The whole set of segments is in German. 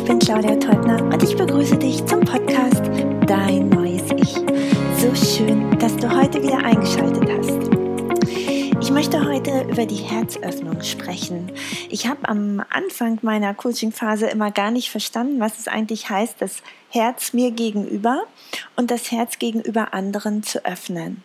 Ich bin Claudia Teubner und ich begrüße dich zum Podcast Dein neues Ich. So schön, dass du heute wieder eingeschaltet hast. Ich möchte heute über die Herzöffnung sprechen. Ich habe am Anfang meiner Coaching-Phase immer gar nicht verstanden, was es eigentlich heißt, das Herz mir gegenüber und das Herz gegenüber anderen zu öffnen.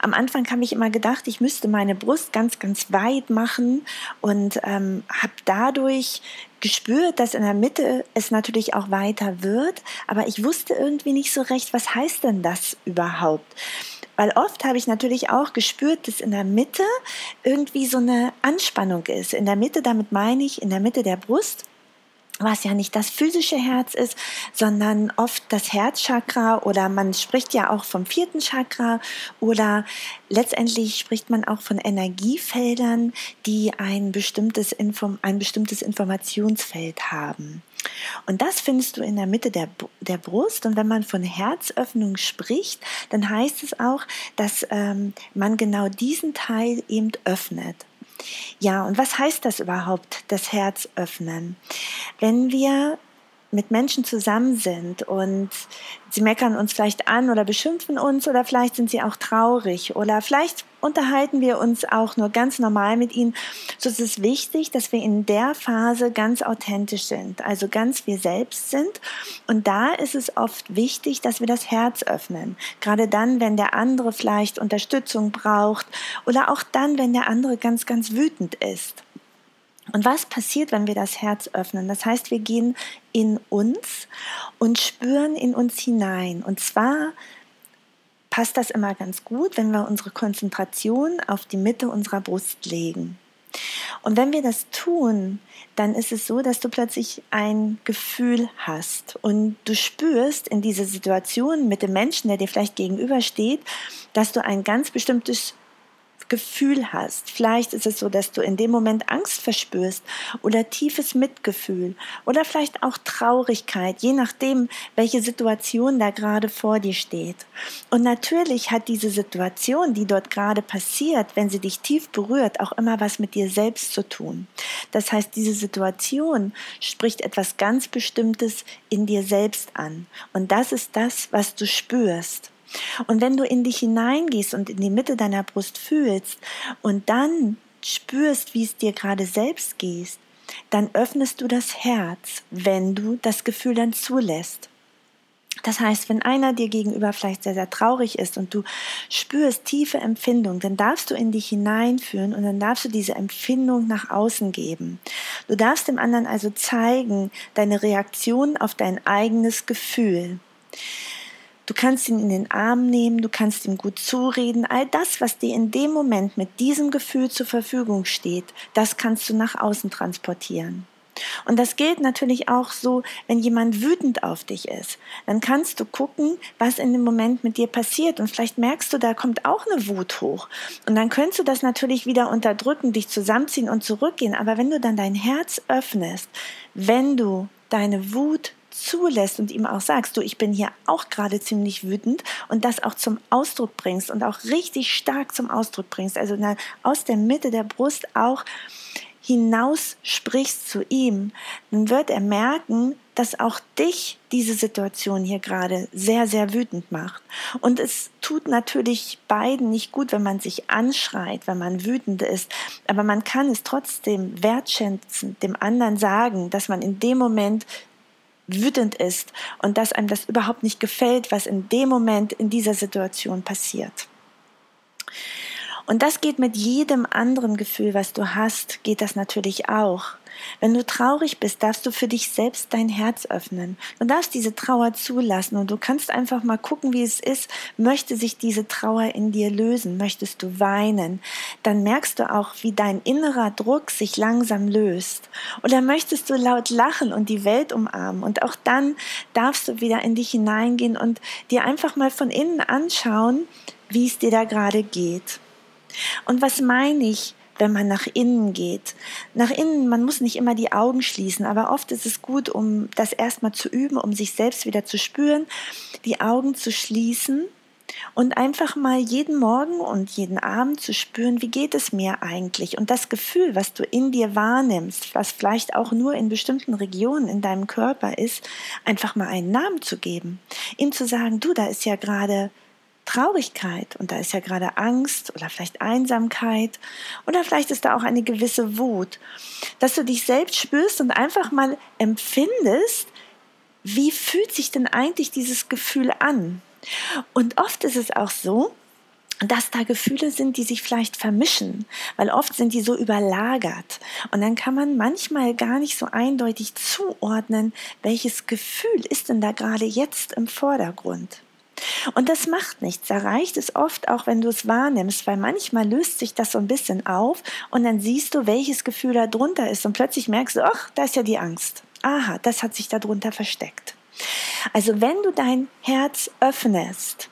Am Anfang habe ich immer gedacht, ich müsste meine Brust ganz, ganz weit machen und ähm, habe dadurch gespürt, dass in der Mitte es natürlich auch weiter wird, aber ich wusste irgendwie nicht so recht, was heißt denn das überhaupt? Weil oft habe ich natürlich auch gespürt, dass in der Mitte irgendwie so eine Anspannung ist. In der Mitte, damit meine ich, in der Mitte der Brust was ja nicht das physische Herz ist, sondern oft das Herzchakra oder man spricht ja auch vom vierten Chakra oder letztendlich spricht man auch von Energiefeldern, die ein bestimmtes, Inform ein bestimmtes Informationsfeld haben. Und das findest du in der Mitte der, der Brust. Und wenn man von Herzöffnung spricht, dann heißt es auch, dass ähm, man genau diesen Teil eben öffnet. Ja, und was heißt das überhaupt, das Herz öffnen? Wenn wir mit Menschen zusammen sind und sie meckern uns vielleicht an oder beschimpfen uns oder vielleicht sind sie auch traurig oder vielleicht unterhalten wir uns auch nur ganz normal mit ihnen, so ist es wichtig, dass wir in der Phase ganz authentisch sind, also ganz wir selbst sind. Und da ist es oft wichtig, dass wir das Herz öffnen. Gerade dann, wenn der andere vielleicht Unterstützung braucht oder auch dann, wenn der andere ganz, ganz wütend ist. Und was passiert, wenn wir das Herz öffnen? Das heißt, wir gehen in uns und spüren in uns hinein. Und zwar passt das immer ganz gut, wenn wir unsere Konzentration auf die Mitte unserer Brust legen. Und wenn wir das tun, dann ist es so, dass du plötzlich ein Gefühl hast und du spürst in dieser Situation mit dem Menschen, der dir vielleicht gegenübersteht, dass du ein ganz bestimmtes Gefühl hast. Vielleicht ist es so, dass du in dem Moment Angst verspürst oder tiefes Mitgefühl oder vielleicht auch Traurigkeit, je nachdem, welche Situation da gerade vor dir steht. Und natürlich hat diese Situation, die dort gerade passiert, wenn sie dich tief berührt, auch immer was mit dir selbst zu tun. Das heißt, diese Situation spricht etwas ganz Bestimmtes in dir selbst an. Und das ist das, was du spürst. Und wenn du in dich hineingehst und in die Mitte deiner Brust fühlst und dann spürst, wie es dir gerade selbst geht, dann öffnest du das Herz, wenn du das Gefühl dann zulässt. Das heißt, wenn einer dir gegenüber vielleicht sehr, sehr traurig ist und du spürst tiefe Empfindung, dann darfst du in dich hineinführen und dann darfst du diese Empfindung nach außen geben. Du darfst dem anderen also zeigen, deine Reaktion auf dein eigenes Gefühl. Du kannst ihn in den Arm nehmen, du kannst ihm gut zureden. All das, was dir in dem Moment mit diesem Gefühl zur Verfügung steht, das kannst du nach außen transportieren. Und das gilt natürlich auch so, wenn jemand wütend auf dich ist. Dann kannst du gucken, was in dem Moment mit dir passiert. Und vielleicht merkst du, da kommt auch eine Wut hoch. Und dann könntest du das natürlich wieder unterdrücken, dich zusammenziehen und zurückgehen. Aber wenn du dann dein Herz öffnest, wenn du deine Wut zulässt und ihm auch sagst, du, ich bin hier auch gerade ziemlich wütend und das auch zum Ausdruck bringst und auch richtig stark zum Ausdruck bringst, also aus der Mitte der Brust auch hinaus sprichst zu ihm, dann wird er merken, dass auch dich diese Situation hier gerade sehr, sehr wütend macht. Und es tut natürlich beiden nicht gut, wenn man sich anschreit, wenn man wütend ist. Aber man kann es trotzdem wertschätzen, dem anderen sagen, dass man in dem Moment wütend ist und dass einem das überhaupt nicht gefällt, was in dem Moment in dieser Situation passiert. Und das geht mit jedem anderen Gefühl, was du hast, geht das natürlich auch. Wenn du traurig bist, darfst du für dich selbst dein Herz öffnen. Du darfst diese Trauer zulassen und du kannst einfach mal gucken, wie es ist. Möchte sich diese Trauer in dir lösen? Möchtest du weinen? Dann merkst du auch, wie dein innerer Druck sich langsam löst. Oder möchtest du laut lachen und die Welt umarmen? Und auch dann darfst du wieder in dich hineingehen und dir einfach mal von innen anschauen, wie es dir da gerade geht. Und was meine ich? Wenn man nach innen geht. Nach innen, man muss nicht immer die Augen schließen, aber oft ist es gut, um das erstmal zu üben, um sich selbst wieder zu spüren, die Augen zu schließen und einfach mal jeden Morgen und jeden Abend zu spüren, wie geht es mir eigentlich und das Gefühl, was du in dir wahrnimmst, was vielleicht auch nur in bestimmten Regionen in deinem Körper ist, einfach mal einen Namen zu geben, ihm zu sagen, du, da ist ja gerade Traurigkeit und da ist ja gerade Angst oder vielleicht Einsamkeit oder vielleicht ist da auch eine gewisse Wut, dass du dich selbst spürst und einfach mal empfindest, wie fühlt sich denn eigentlich dieses Gefühl an? Und oft ist es auch so, dass da Gefühle sind, die sich vielleicht vermischen, weil oft sind die so überlagert. Und dann kann man manchmal gar nicht so eindeutig zuordnen, welches Gefühl ist denn da gerade jetzt im Vordergrund. Und das macht nichts. Da reicht es oft auch, wenn du es wahrnimmst, weil manchmal löst sich das so ein bisschen auf und dann siehst du, welches Gefühl da drunter ist und plötzlich merkst du, ach, da ist ja die Angst. Aha, das hat sich da drunter versteckt. Also wenn du dein Herz öffnest,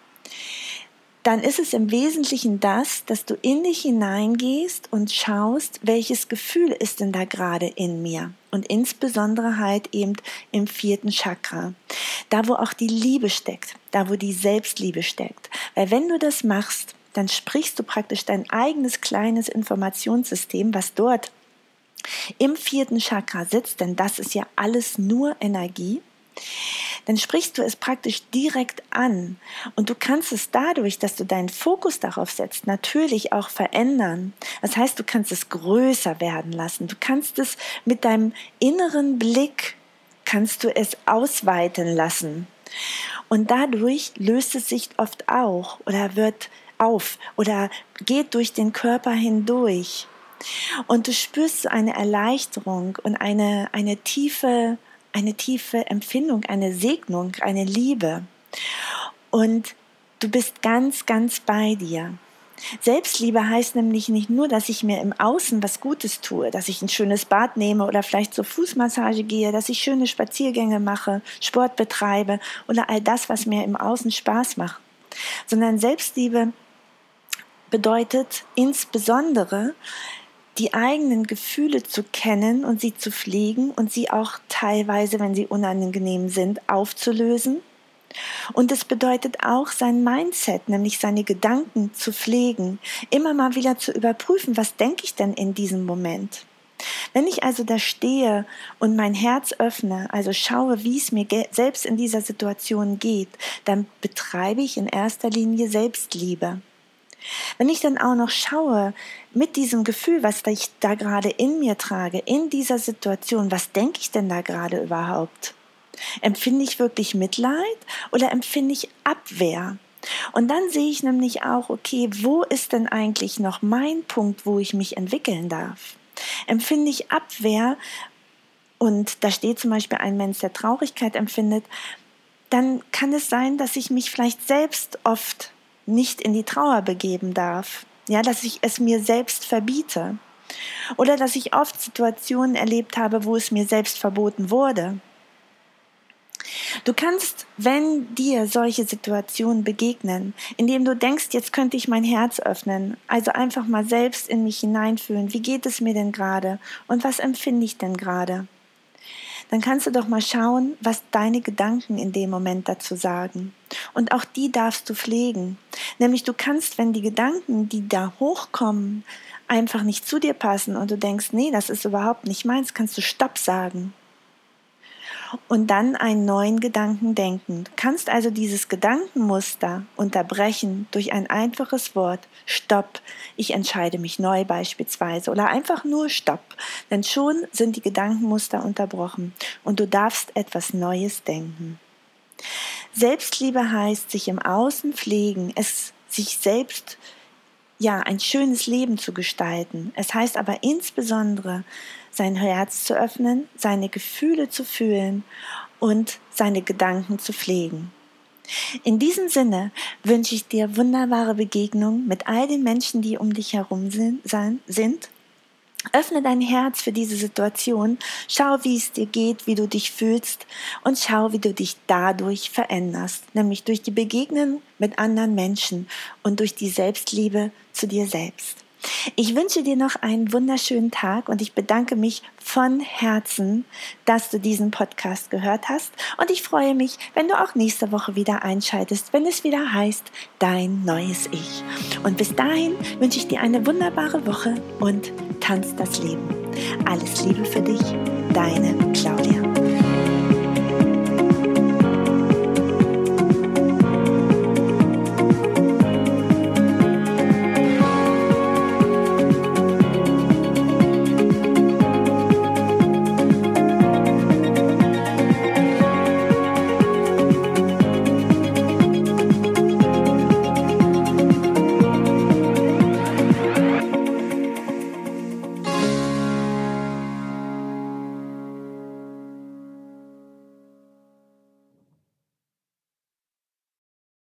dann ist es im Wesentlichen das, dass du in dich hineingehst und schaust, welches Gefühl ist denn da gerade in mir. Und insbesondere halt eben im vierten Chakra. Da, wo auch die Liebe steckt, da, wo die Selbstliebe steckt. Weil wenn du das machst, dann sprichst du praktisch dein eigenes kleines Informationssystem, was dort im vierten Chakra sitzt, denn das ist ja alles nur Energie dann sprichst du es praktisch direkt an. Und du kannst es dadurch, dass du deinen Fokus darauf setzt, natürlich auch verändern. Das heißt, du kannst es größer werden lassen. Du kannst es mit deinem inneren Blick, kannst du es ausweiten lassen. Und dadurch löst es sich oft auch oder wird auf oder geht durch den Körper hindurch. Und du spürst eine Erleichterung und eine, eine tiefe eine tiefe Empfindung, eine Segnung, eine Liebe. Und du bist ganz, ganz bei dir. Selbstliebe heißt nämlich nicht nur, dass ich mir im Außen was Gutes tue, dass ich ein schönes Bad nehme oder vielleicht zur Fußmassage gehe, dass ich schöne Spaziergänge mache, Sport betreibe oder all das, was mir im Außen Spaß macht, sondern Selbstliebe bedeutet insbesondere, die eigenen Gefühle zu kennen und sie zu pflegen und sie auch teilweise, wenn sie unangenehm sind, aufzulösen. Und es bedeutet auch sein Mindset, nämlich seine Gedanken zu pflegen, immer mal wieder zu überprüfen, was denke ich denn in diesem Moment. Wenn ich also da stehe und mein Herz öffne, also schaue, wie es mir selbst in dieser Situation geht, dann betreibe ich in erster Linie Selbstliebe. Wenn ich dann auch noch schaue, mit diesem Gefühl, was ich da gerade in mir trage, in dieser Situation, was denke ich denn da gerade überhaupt? Empfinde ich wirklich Mitleid oder empfinde ich Abwehr? Und dann sehe ich nämlich auch, okay, wo ist denn eigentlich noch mein Punkt, wo ich mich entwickeln darf? Empfinde ich Abwehr und da steht zum Beispiel ein Mensch, der Traurigkeit empfindet, dann kann es sein, dass ich mich vielleicht selbst oft nicht in die Trauer begeben darf. Ja, dass ich es mir selbst verbiete. Oder dass ich oft Situationen erlebt habe, wo es mir selbst verboten wurde. Du kannst, wenn dir solche Situationen begegnen, indem du denkst, jetzt könnte ich mein Herz öffnen, also einfach mal selbst in mich hineinfühlen, wie geht es mir denn gerade und was empfinde ich denn gerade? Dann kannst du doch mal schauen, was deine Gedanken in dem Moment dazu sagen. Und auch die darfst du pflegen. Nämlich du kannst, wenn die Gedanken, die da hochkommen, einfach nicht zu dir passen und du denkst, nee, das ist überhaupt nicht meins, kannst du Stopp sagen und dann einen neuen Gedanken denken. Du kannst also dieses Gedankenmuster unterbrechen durch ein einfaches Wort. Stopp. Ich entscheide mich neu beispielsweise oder einfach nur Stopp. Denn schon sind die Gedankenmuster unterbrochen und du darfst etwas Neues denken. Selbstliebe heißt sich im Außen pflegen, es sich selbst ja, ein schönes Leben zu gestalten. Es heißt aber insbesondere, sein Herz zu öffnen, seine Gefühle zu fühlen und seine Gedanken zu pflegen. In diesem Sinne wünsche ich dir wunderbare Begegnungen mit all den Menschen, die um dich herum sind. Öffne dein Herz für diese Situation, schau, wie es dir geht, wie du dich fühlst und schau, wie du dich dadurch veränderst, nämlich durch die Begegnung mit anderen Menschen und durch die Selbstliebe zu dir selbst. Ich wünsche dir noch einen wunderschönen Tag und ich bedanke mich von Herzen, dass du diesen Podcast gehört hast. Und ich freue mich, wenn du auch nächste Woche wieder einschaltest, wenn es wieder heißt Dein neues Ich. Und bis dahin wünsche ich dir eine wunderbare Woche und tanz das Leben. Alles Liebe für dich, deine Claudia.